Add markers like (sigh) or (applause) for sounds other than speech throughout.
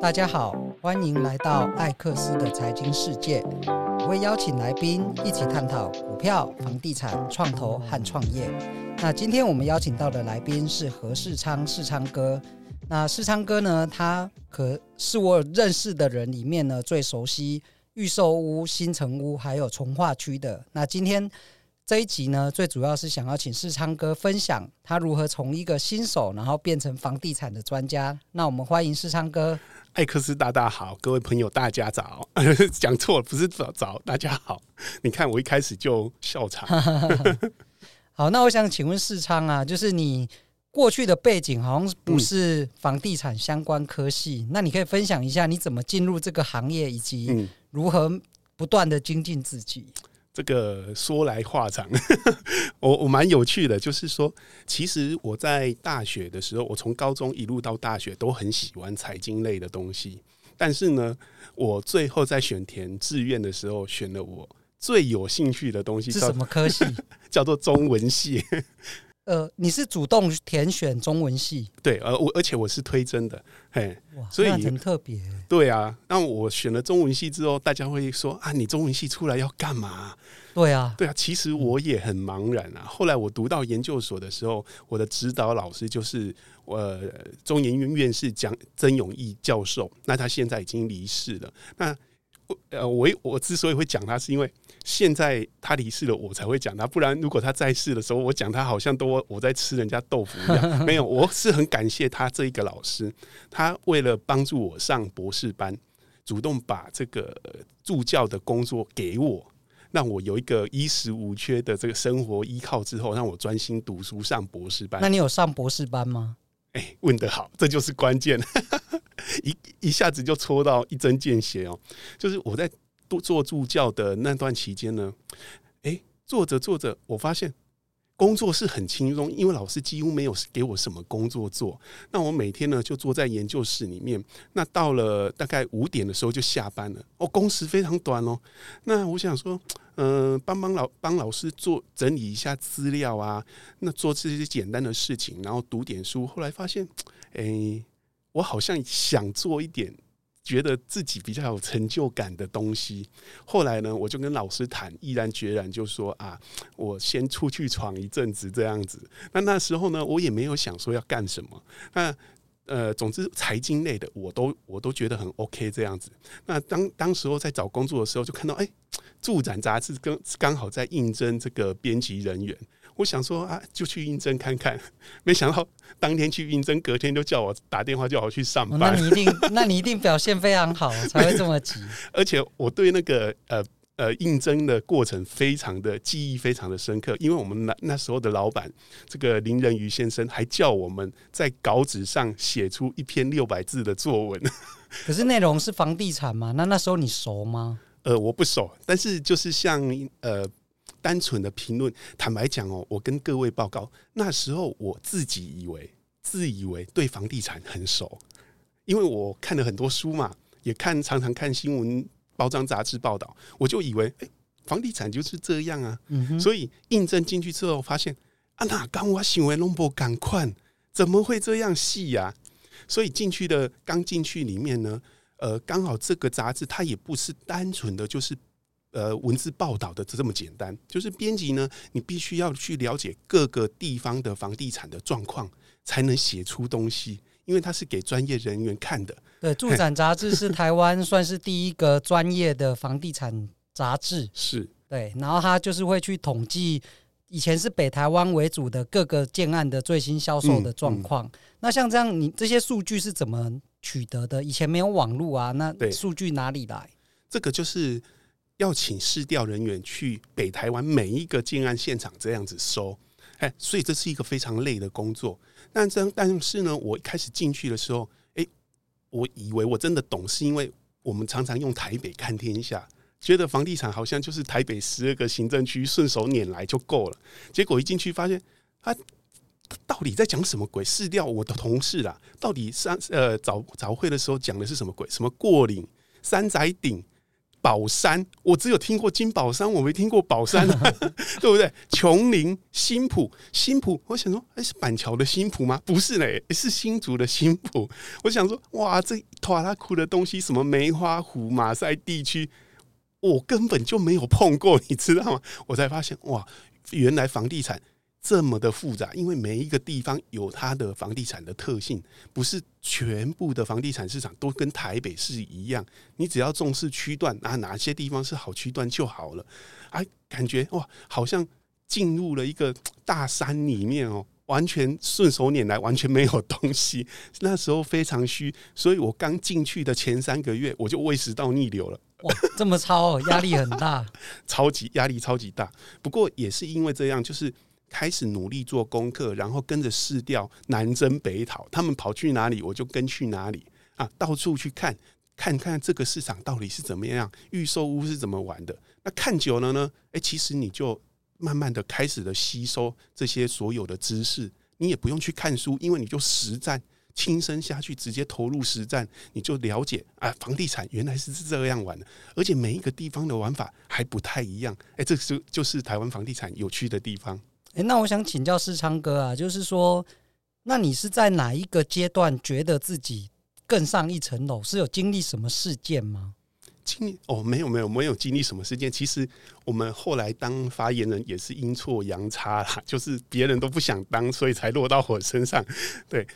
大家好，欢迎来到艾克斯的财经世界。我会邀请来宾一起探讨股票、房地产、创投和创业。那今天我们邀请到的来宾是何世昌，世昌哥。那世昌哥呢，他可是我认识的人里面呢最熟悉预售屋、新城屋还有从化区的。那今天。这一集呢，最主要是想要请世昌哥分享他如何从一个新手，然后变成房地产的专家。那我们欢迎世昌哥。艾克斯大大好，各位朋友大家早。(laughs) 讲错了，不是早早，大家好。你看我一开始就笑场。(laughs) 好，那我想请问世昌啊，就是你过去的背景好像不是房地产相关科系，嗯、那你可以分享一下你怎么进入这个行业，以及如何不断的精进自己。这个说来话长，(laughs) 我我蛮有趣的，就是说，其实我在大学的时候，我从高中一路到大学都很喜欢财经类的东西，但是呢，我最后在选填志愿的时候，选了我最有兴趣的东西，是什么科系？(laughs) 叫做中文系。呃，你是主动填选中文系？对，而我而且我是推甄的，嘿，所以很特别。对啊，那我选了中文系之后，大家会说啊，你中文系出来要干嘛？对啊，对啊，其实我也很茫然啊。后来我读到研究所的时候，我的指导老师就是呃中研院院士蒋曾永义教授，那他现在已经离世了。那呃，我我之所以会讲他，是因为现在他离世了，我才会讲他。不然，如果他在世的时候，我讲他，好像都我在吃人家豆腐一样。(laughs) 没有，我是很感谢他这一个老师，他为了帮助我上博士班，主动把这个助教的工作给我，让我有一个衣食无缺的这个生活依靠之后，让我专心读书上博士班。那你有上博士班吗？哎，问得好，这就是关键。(laughs) 一一下子就戳到一针见血哦，就是我在做助教的那段期间呢，诶，做着做着，我发现工作是很轻松，因为老师几乎没有给我什么工作做。那我每天呢就坐在研究室里面，那到了大概五点的时候就下班了。哦，工时非常短哦。那我想说，嗯、帮帮老帮老师做整理一下资料啊，那做这些简单的事情，然后读点书。后来发现，诶。我好像想做一点觉得自己比较有成就感的东西。后来呢，我就跟老师谈，毅然决然就说啊，我先出去闯一阵子这样子。那那时候呢，我也没有想说要干什么。那呃，总之财经类的我都我都觉得很 OK 这样子。那当当时候在找工作的时候，就看到哎，住展杂志刚刚好在应征这个编辑人员。我想说啊，就去应征看看，没想到当天去应征，隔天就叫我打电话叫我去上班。哦，那你一定，那你一定表现非常好，(laughs) 才会这么急。而且我对那个呃呃应征的过程非常的记忆非常的深刻，因为我们那那时候的老板这个林仁瑜先生还叫我们在稿纸上写出一篇六百字的作文。(laughs) 可是内容是房地产嘛？那那时候你熟吗？呃，我不熟，但是就是像呃。单纯的评论，坦白讲哦，我跟各位报告，那时候我自己以为，自以为对房地产很熟，因为我看了很多书嘛，也看常常看新闻、报章、杂志报道，我就以为，哎，房地产就是这样啊。嗯。所以印证进去之后，发现啊，那刚我行为弄不赶快，怎么会这样细呀？所以进去的刚进去里面呢，呃，刚好这个杂志它也不是单纯的就是。呃，文字报道的这么简单，就是编辑呢，你必须要去了解各个地方的房地产的状况，才能写出东西，因为它是给专业人员看的。对，住展杂志是 (laughs) 台湾算是第一个专业的房地产杂志，是对，然后它就是会去统计以前是北台湾为主的各个建案的最新销售的状况。嗯嗯、那像这样，你这些数据是怎么取得的？以前没有网络啊，那数据哪里来？这个就是。要请市调人员去北台湾每一个建案现场这样子收，哎，所以这是一个非常累的工作。但这但是呢，我一开始进去的时候，哎，我以为我真的懂，是因为我们常常用台北看天下，觉得房地产好像就是台北十二个行政区顺手拈来就够了。结果一进去发现，他到底在讲什么鬼？试调我的同事啊，到底上呃早早会的时候讲的是什么鬼？什么过岭、三宅顶？宝山，我只有听过金宝山，我没听过宝山，(laughs) 对不对？琼林、新浦、新浦，我想说，哎，是板桥的新浦吗？不是嘞，是新竹的新浦。我想说，哇，这拖拉库的东西，什么梅花湖、马赛地区，我根本就没有碰过，你知道吗？我才发现，哇，原来房地产。这么的复杂，因为每一个地方有它的房地产的特性，不是全部的房地产市场都跟台北市一样。你只要重视区段啊，哪些地方是好区段就好了。哎，感觉哇，好像进入了一个大山里面哦，完全顺手拈来，完全没有东西。(laughs) 那时候非常虚，所以我刚进去的前三个月，我就胃食道逆流了。哇，这么超哦，压力很大，(laughs) 超级压力超级大。不过也是因为这样，就是。开始努力做功课，然后跟着市调南征北讨，他们跑去哪里，我就跟去哪里啊，到处去看，看看这个市场到底是怎么样，预售屋是怎么玩的。那看久了呢，哎，其实你就慢慢的开始的吸收这些所有的知识，你也不用去看书，因为你就实战亲身下去，直接投入实战，你就了解啊，房地产原来是这样玩的，而且每一个地方的玩法还不太一样。哎，这是就是台湾房地产有趣的地方。哎，那我想请教世昌哥啊，就是说，那你是在哪一个阶段觉得自己更上一层楼？是有经历什么事件吗？经历哦，没有没有没有经历什么事件。其实我们后来当发言人也是阴错阳差啦，就是别人都不想当，所以才落到我身上。对，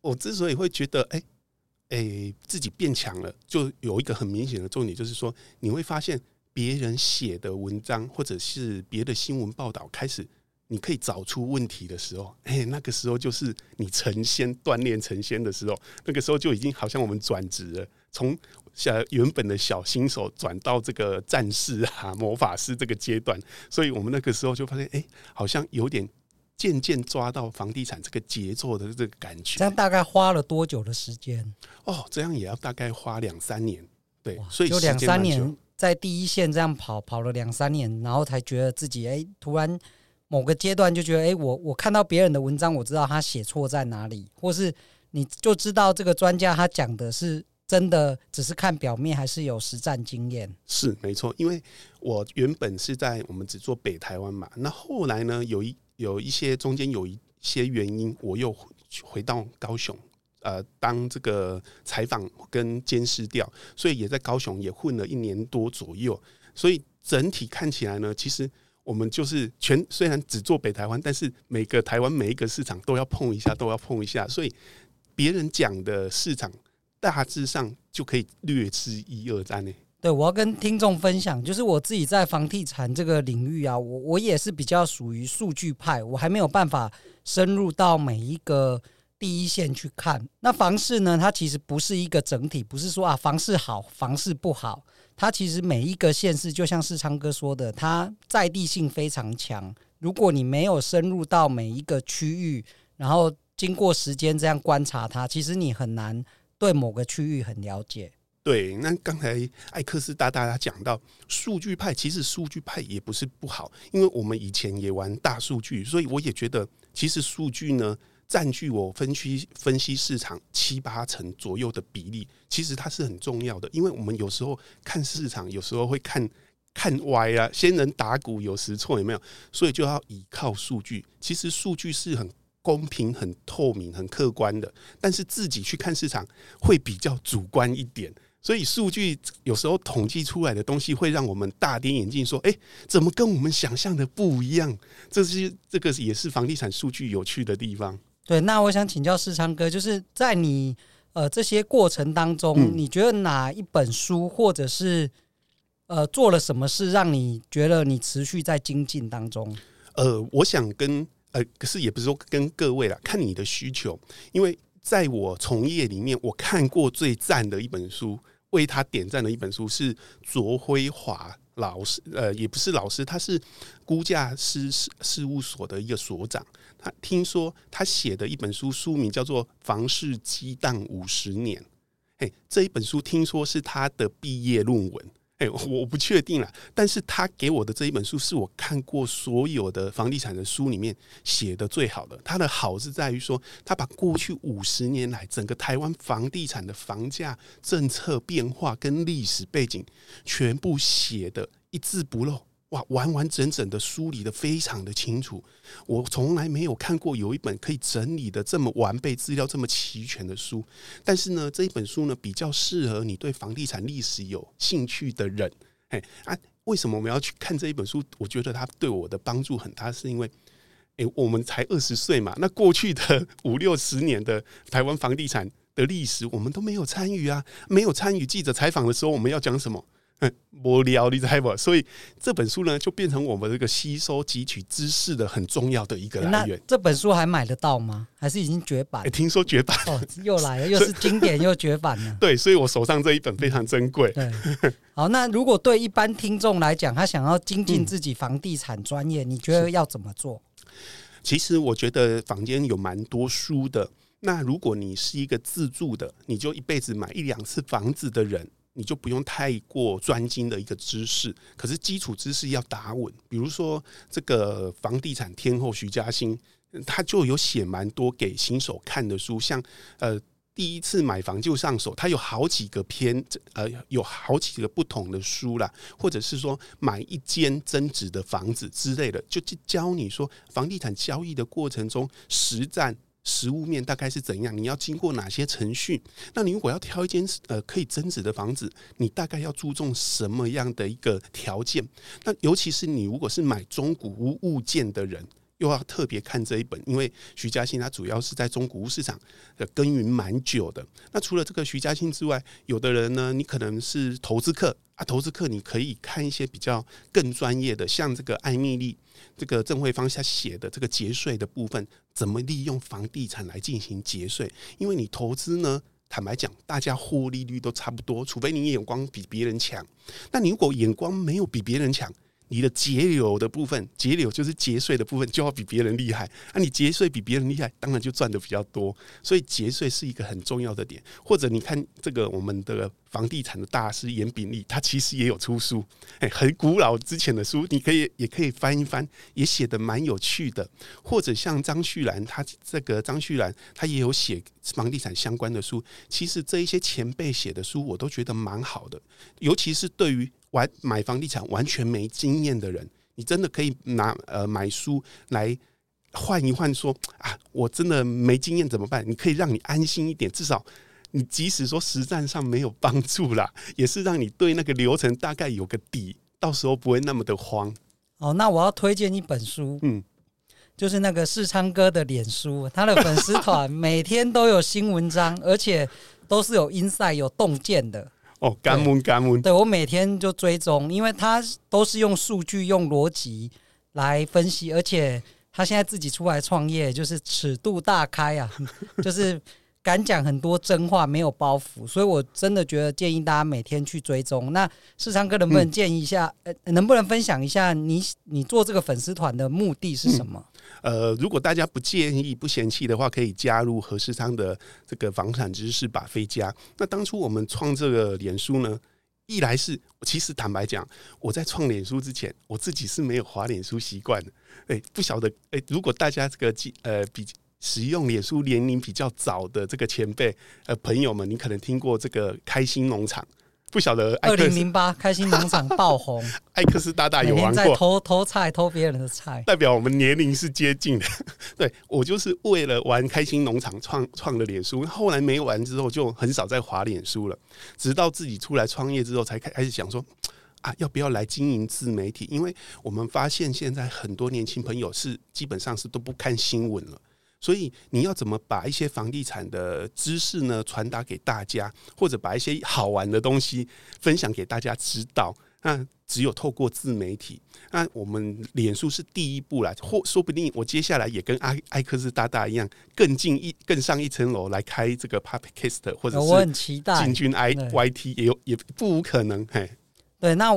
我之所以会觉得哎哎自己变强了，就有一个很明显的重点，就是说你会发现别人写的文章或者是别的新闻报道开始。你可以找出问题的时候，哎，那个时候就是你成仙、锻炼成仙的时候。那个时候就已经好像我们转职了，从小原本的小新手转到这个战士啊、魔法师这个阶段。所以我们那个时候就发现，哎，好像有点渐渐抓到房地产这个节奏的这个感觉。这样大概花了多久的时间？哦，这样也要大概花两三年。对，所以就两三年在第一线这样跑，跑了两三年，然后才觉得自己哎，突然。某个阶段就觉得，哎、我我看到别人的文章，我知道他写错在哪里，或是你就知道这个专家他讲的是真的，只是看表面，还是有实战经验？是没错，因为我原本是在我们只做北台湾嘛，那后来呢，有一有一些中间有一些原因，我又回到高雄，呃，当这个采访跟监视调，所以也在高雄也混了一年多左右，所以整体看起来呢，其实。我们就是全虽然只做北台湾，但是每个台湾每一个市场都要碰一下，都要碰一下。所以别人讲的市场大致上就可以略知一二三呢。对，我要跟听众分享，就是我自己在房地产这个领域啊，我我也是比较属于数据派，我还没有办法深入到每一个第一线去看。那房市呢，它其实不是一个整体，不是说啊房市好，房市不好。它其实每一个县市，就像世昌哥说的，它在地性非常强。如果你没有深入到每一个区域，然后经过时间这样观察它，其实你很难对某个区域很了解。对，那刚才艾克斯大大家讲到数据派，其实数据派也不是不好，因为我们以前也玩大数据，所以我也觉得其实数据呢。占据我分析分析市场七八成左右的比例，其实它是很重要的，因为我们有时候看市场，有时候会看看歪啊，仙人打鼓有时错，有没有？所以就要依靠数据。其实数据是很公平、很透明、很客观的，但是自己去看市场会比较主观一点。所以数据有时候统计出来的东西会让我们大跌眼镜，说：“哎，怎么跟我们想象的不一样？”这是这个也是房地产数据有趣的地方。对，那我想请教世昌哥，就是在你呃这些过程当中，嗯，你觉得哪一本书或者是呃做了什么事，让你觉得你持续在精进当中？呃，我想跟呃，可是也不是说跟各位啦，看你的需求，因为在我从业里面，我看过最赞的一本书，为他点赞的一本书是卓辉华。老师，呃，也不是老师，他是估价师事事务所的一个所长。他听说他写的一本书，书名叫做《房市激荡五十年》。嘿，这一本书听说是他的毕业论文。哎，我不确定了。但是他给我的这一本书是我看过所有的房地产的书里面写的最好的。他的好是在于说，他把过去五十年来整个台湾房地产的房价政策变化跟历史背景全部写得一字不漏。哇，完完整整的梳理得非常的清楚，我从来没有看过有一本可以整理的这么完备、资料这么齐全的书。但是呢，这一本书呢，比较适合你对房地产历史有兴趣的人。哎啊，为什么我们要去看这一本书？我觉得它对我的帮助很大，是因为，哎，我们才二十岁嘛，那过去的 (laughs) 五六十年的台湾房地产的历史，我们都没有参与啊，没有参与记者采访的时候，我们要讲什么？(laughs) 无聊，你知道不？所以这本书呢，就变成我们这个吸收汲取知识的很重要的一个来源。这本书还买得到吗？还是已经绝版？欸、听说绝版哦，又来了，又是经典又绝版了。(laughs) 对，所以我手上这一本非常珍贵。对，好，那如果对一般听众来讲，他想要精进自己房地产专业，嗯、你觉得要怎么做？其实我觉得房间有蛮多书的。那如果你是一个自住的，你就一辈子买一两次房子的人。你就不用太过专精的一个知识，可是基础知识要打稳。比如说这个房地产天后徐嘉欣，他就有写蛮多给新手看的书，像呃第一次买房就上手，他有好几个篇，呃有好几个不同的书啦，或者是说买一间增值的房子之类的，就教你说房地产交易的过程中实战。实物面大概是怎样？你要经过哪些程序？那你如果要挑一间呃可以增值的房子，你大概要注重什么样的一个条件？那尤其是你如果是买中古屋物件的人，又要特别看这一本，因为徐嘉欣他主要是在中古屋市场的耕耘蛮久的。那除了这个徐嘉欣之外，有的人呢，你可能是投资客啊，投资客你可以看一些比较更专业的，像这个艾米丽。这个郑慧芳下写的这个节税的部分，怎么利用房地产来进行节税？因为你投资呢，坦白讲，大家获利率都差不多，除非你眼光比别人强。那你如果眼光没有比别人强，你的节流的部分，节流就是节税的部分，就要比别人厉害。那、你节税比别人厉害，当然就赚的比较多。所以节税是一个很重要的点。或者你看这个我们的房地产的大师严炳立，他其实也有出书，哎，很古老之前的书，你可以也可以翻一翻，也写的蛮有趣的。或者像张旭兰，他这个张旭兰，他也有写房地产相关的书。其实这一些前辈写的书，我都觉得蛮好的，尤其是对于。完买房地产完全没经验的人，你真的可以拿呃买书来换一换，说啊，我真的没经验怎么办？你可以让你安心一点，至少你即使说实战上没有帮助啦，也是让你对那个流程大概有个底，到时候不会那么的慌。哦，那我要推荐一本书，嗯，就是那个世昌哥的脸书，他的粉丝团 (laughs) 每天都有新文章，而且都是有 insight 有洞见的。哦，感恩感恩。对，我每天就追踪，因为他都是用数据、用逻辑来分析，而且他现在自己出来创业，就是尺度大开啊，(laughs) 就是敢讲很多真话，没有包袱，所以我真的觉得建议大家每天去追踪。那世昌哥能不能建议一下？呃、嗯，能不能分享一下你你做这个粉丝团的目的是什么？嗯呃，如果大家不介意、不嫌弃的话，可以加入何世昌的这个房产知识把费家。那当初我们创这个脸书呢，一来是其实坦白讲，我在创脸书之前，我自己是没有滑脸书习惯的。哎、不晓得哎、如果大家这个呃比使用脸书年龄比较早的这个前辈呃朋友们，你可能听过这个开心农场。不晓得，二零零八开心农场爆红，(laughs) 艾克斯大大有玩过，在偷偷菜偷别人的菜，代表我们年龄是接近的。(laughs) 对，我就是为了玩开心农场创创了脸书，后来没玩之后就很少再滑脸书了，直到自己出来创业之后才开开始想说啊，要不要来经营自媒体？因为我们发现现在很多年轻朋友是基本上是都不看新闻了。所以你要怎么把一些房地产的知识呢传达给大家，或者把一些好玩的东西分享给大家知道？那只有透过自媒体。那我们脸书是第一步啦，或说不定我接下来也跟艾艾克斯大大一样，更进一更上一层楼来开这个 Podcast，或者是我很期待进军 I YT 也有也不无可能。嘿，对，那。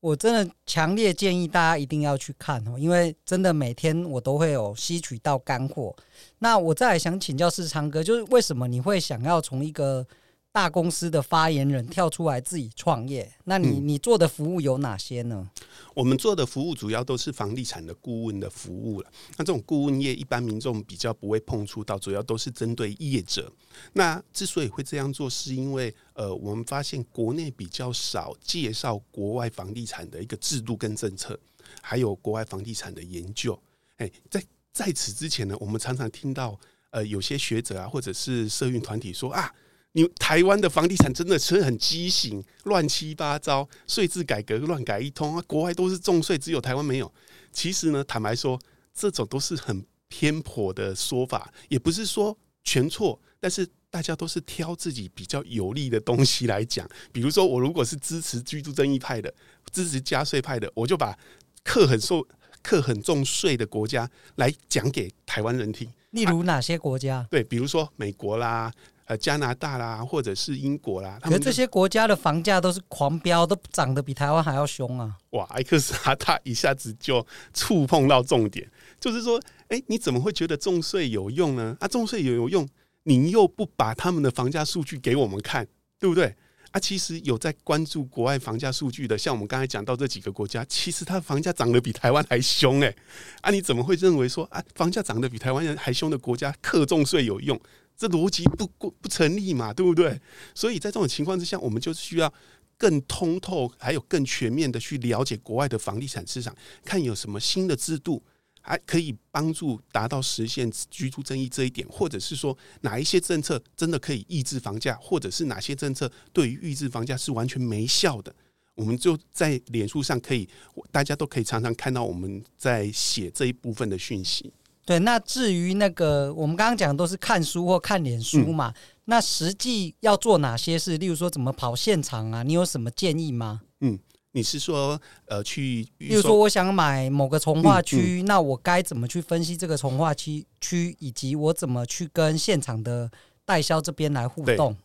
我真的强烈建议大家一定要去看哦，因为真的每天我都会有吸取到干货。那我再来想请教世昌哥，就是为什么你会想要从一个大公司的发言人跳出来自己创业，那你你做的服务有哪些呢？我们做的服务主要都是房地产的顾问的服务了。那这种顾问业，一般民众比较不会碰触到，主要都是针对业者。那之所以会这样做，是因为呃，我们发现国内比较少介绍国外房地产的一个制度跟政策，还有国外房地产的研究。哎，在在此之前呢，我们常常听到呃，有些学者啊，或者是社运团体说啊。你台湾的房地产真的是很畸形，乱七八糟，税制改革乱改一通啊！国外都是重税，只有台湾没有。其实呢，坦白说，这种都是很偏颇的说法，也不是说全错，但是大家都是挑自己比较有利的东西来讲。比如说，我如果是支持居住正义派的，支持加税派的，我就把课很受、(laughs) 课很重税的国家来讲给台湾人听。例如哪些国家？啊，对，比如说美国啦。呃，加拿大啦，或者是英国啦，可这些国家的房价都是狂飙，都涨得比台湾还要凶啊！哇，艾克斯哈他一下子就触碰到重点，就是说，哎、欸，你怎么会觉得重税有用呢？啊，重税有有用，你又不把他们的房价数据给我们看，对不对？啊，其实有在关注国外房价数据的，像我们刚才讲到这几个国家，其实它的房价涨得比台湾还凶哎！啊，你怎么会认为说啊，房价涨得比台湾人还凶的国家克重税有用？这逻辑不不不成立嘛，对不对？所以在这种情况之下，我们就需要更通透，还有更全面的去了解国外的房地产市场，看有什么新的制度，还可以帮助达到实现居住正义这一点，或者是说哪一些政策真的可以抑制房价，或者是哪些政策对于抑制房价是完全没效的，我们就在脸书上可以，大家都可以常常看到我们在写这一部分的讯息。对，那至于那个，我们刚刚讲的都是看书或看脸书嘛。嗯、那实际要做哪些事？例如说，怎么跑现场啊？你有什么建议吗？嗯，你是说，呃，去，例如说，我想买某个从化区，嗯嗯、那我该怎么去分析这个从化区区，以及我怎么去跟现场的代销这边来互动？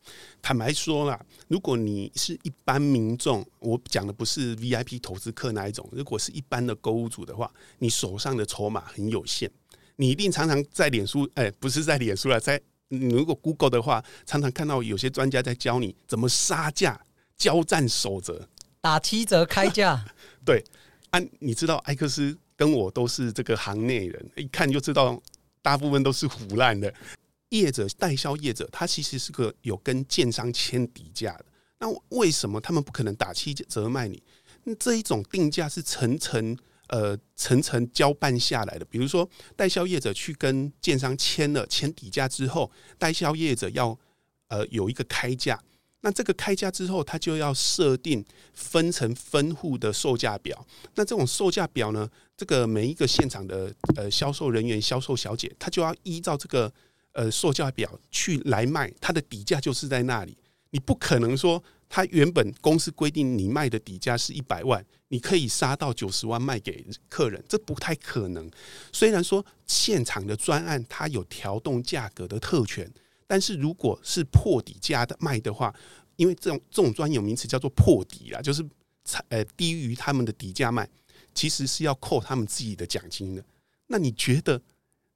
坦白说啦，如果你是一般民众，我讲的不是 VIP 投资客那一种，如果是一般的购物主的话，你手上的筹码很有限。你一定常常在脸书，哎、欸，不是在脸书了，在你如果 Google 的话，常常看到有些专家在教你怎么杀价、交战守则、打七折开价。(laughs) 对，啊，你知道艾克斯跟我都是这个行内人，一看就知道，大部分都是腐烂的业者、代销业者，他其实是个有跟建商签底价的。那为什么他们不可能打七折卖你？那这一种定价是层层。呃，层层交办下来的，比如说代销业者去跟建商签了签底价之后，代销业者要呃有一个开价，那这个开价之后，他就要设定分成分户的售价表。那这种售价表呢，这个每一个现场的呃销售人员、销售小姐，他就要依照这个呃售价表去来卖，他的底价就是在那里。你不可能说，他原本公司规定你卖的底价是一百万，你可以杀到九十万卖给客人，这不太可能。虽然说现场的专案它有调动价格的特权，但是如果是破底价的卖的话，因为这种这种专有名词叫做破底啊，就是呃低于他们的底价卖，其实是要扣他们自己的奖金的。那你觉得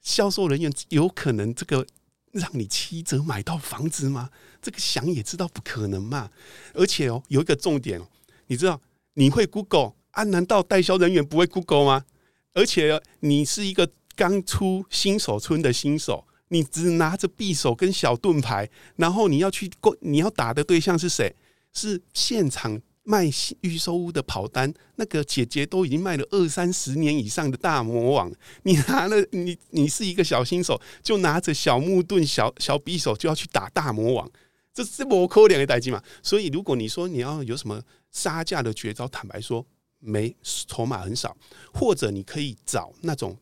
销售人员有可能这个？让你七折买到房子吗？这个想也知道不可能嘛。而且哦，有一个重点哦，你知道你会 Google 啊？难道代销人员不会 Google 吗？而且你是一个刚出新手村的新手，你只拿着匕首跟小盾牌，然后你要去过，你要打的对象是谁？是现场。卖预售屋的跑单，那个姐姐都已经卖了二三十年以上的大魔王，你拿了你你是一个小新手，就拿着小木盾、小小匕首就要去打大魔王，这是不可能的代志嘛。所以如果你说你要有什么杀价的绝招，坦白说没，筹码很少，或者你可以找那种。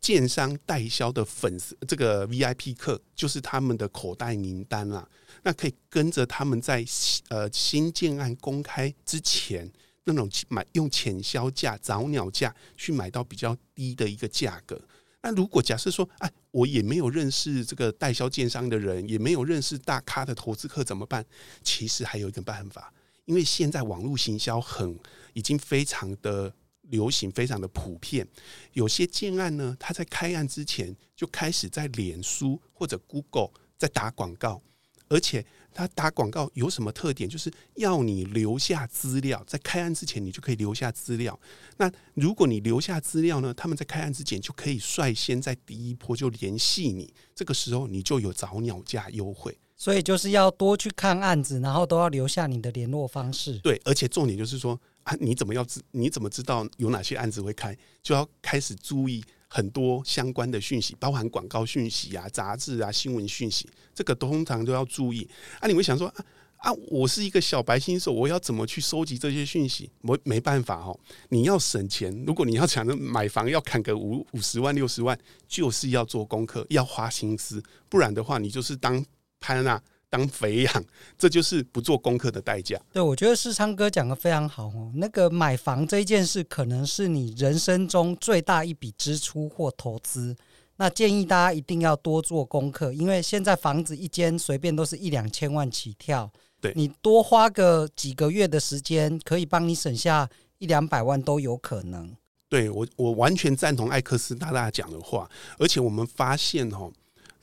建商代销的粉丝，这个 VIP 客就是他们的口袋名单啦。那可以跟着他们在呃新建案公开之前，那种买用潜销价、早鸟价去买到比较低的一个价格。那如果假设说，哎，我也没有认识这个代销建商的人，也没有认识大咖的投资客，怎么办？其实还有一个办法，因为现在网络行销很已经非常的。流行非常的普遍，有些建案呢，他在开案之前就开始在脸书或者 Google 在打广告，而且他打广告有什么特点？就是要你留下资料，在开案之前你就可以留下资料。那如果你留下资料呢，他们在开案之前就可以率先在第一波就联系你，这个时候你就有早鸟价优惠。所以就是要多去看案子，然后都要留下你的联络方式。对，而且重点就是说啊，你怎么要知？你怎么知道有哪些案子会开？就要开始注意很多相关的讯息，包含广告讯息啊、杂志啊、新闻讯息，这个通常都要注意。啊，你会想说啊啊，我是一个小白新手，我要怎么去收集这些讯息？我没办法哦，你要省钱。如果你要想着买房要砍个五五十万、六十万，就是要做功课，要花心思，不然的话，你就是当。潘娜当肥羊，(laughs) 这就是不做功课的代价。对，我觉得世昌哥讲的非常好哦。那个买房这件事，可能是你人生中最大一笔支出或投资。那建议大家一定要多做功课，因为现在房子一间随便都是一两千万起跳。对，你多花个几个月的时间，可以帮你省下一两百万都有可能。对，我，我完全赞同艾克斯大大讲的话，而且我们发现哦。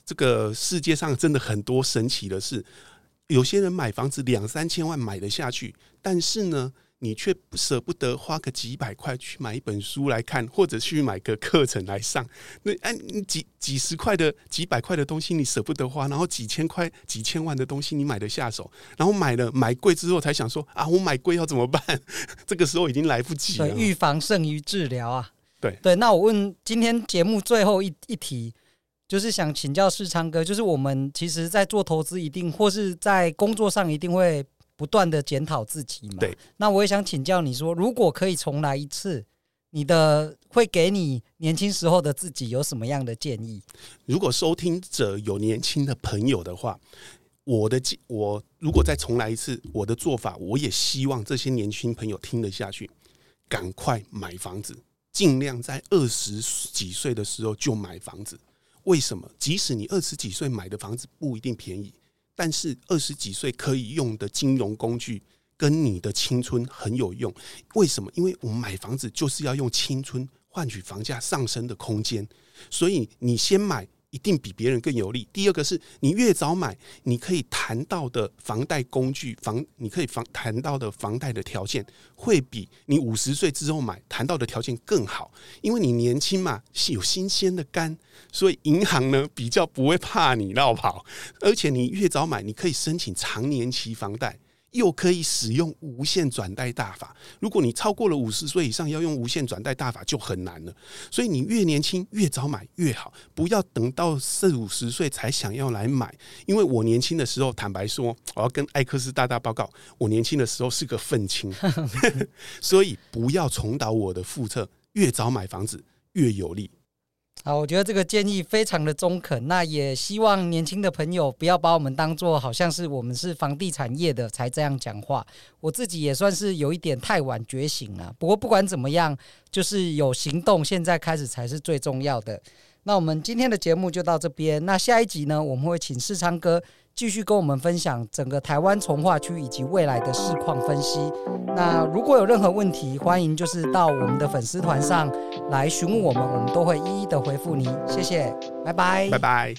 这个世界上真的很多神奇的事，有些人买房子两三千万买得下去，但是呢，你却舍不得花个几百块去买一本书来看，或者去买个课程来上。那哎，你几几十块的、几百块的东西你舍不得花，然后几千块、几千万的东西你买得下手，然后买了买贵之后才想说啊，我买贵要怎么办？这个时候已经来不及了。预防胜于治疗啊！对对，那我问今天节目最后一一题。就是想请教世昌哥，就是我们其实，在做投资一定或是在工作上一定会不断的检讨自己嘛。对。那我也想请教你说，如果可以重来一次，你的会给你年轻时候的自己有什么样的建议？如果收听者有年轻的朋友的话，我的我如果再重来一次，我的做法，我也希望这些年轻朋友听得下去，赶快买房子，尽量在二十几岁的时候就买房子。为什么？即使你二十几岁买的房子不一定便宜，但是二十几岁可以用的金融工具跟你的青春很有用。为什么？因为我们买房子就是要用青春换取房价上升的空间，所以你先买。一定比别人更有利。第二个是你越早买，你可以谈到的房贷工具房，你可以房谈到的房贷的条件，会比你五十岁之后买谈到的条件更好。因为你年轻嘛，是有新鲜的肝，所以银行呢比较不会怕你绕跑。而且你越早买，你可以申请长年期房贷。又可以使用无限转贷大法。如果你超过了五十岁以上，要用无限转贷大法就很难了。所以你越年轻越早买越好，不要等到四五十岁才想要来买。因为我年轻的时候，坦白说，我要跟艾克斯大大报告，我年轻的时候是个愤青，(laughs) (laughs) 所以不要重蹈我的覆辙。越早买房子越有利。好，我觉得这个建议非常的中肯。那也希望年轻的朋友不要把我们当做好像是我们是房地产业的才这样讲话。我自己也算是有一点太晚觉醒了。不过不管怎么样，就是有行动，现在开始才是最重要的。那我们今天的节目就到这边。那下一集呢，我们会请世昌哥。继续跟我们分享整个台湾从化区以及未来的市况分析。那如果有任何问题，欢迎就是到我们的粉丝团上来询问我们，我们都会一一的回复你。谢谢，拜拜，拜拜。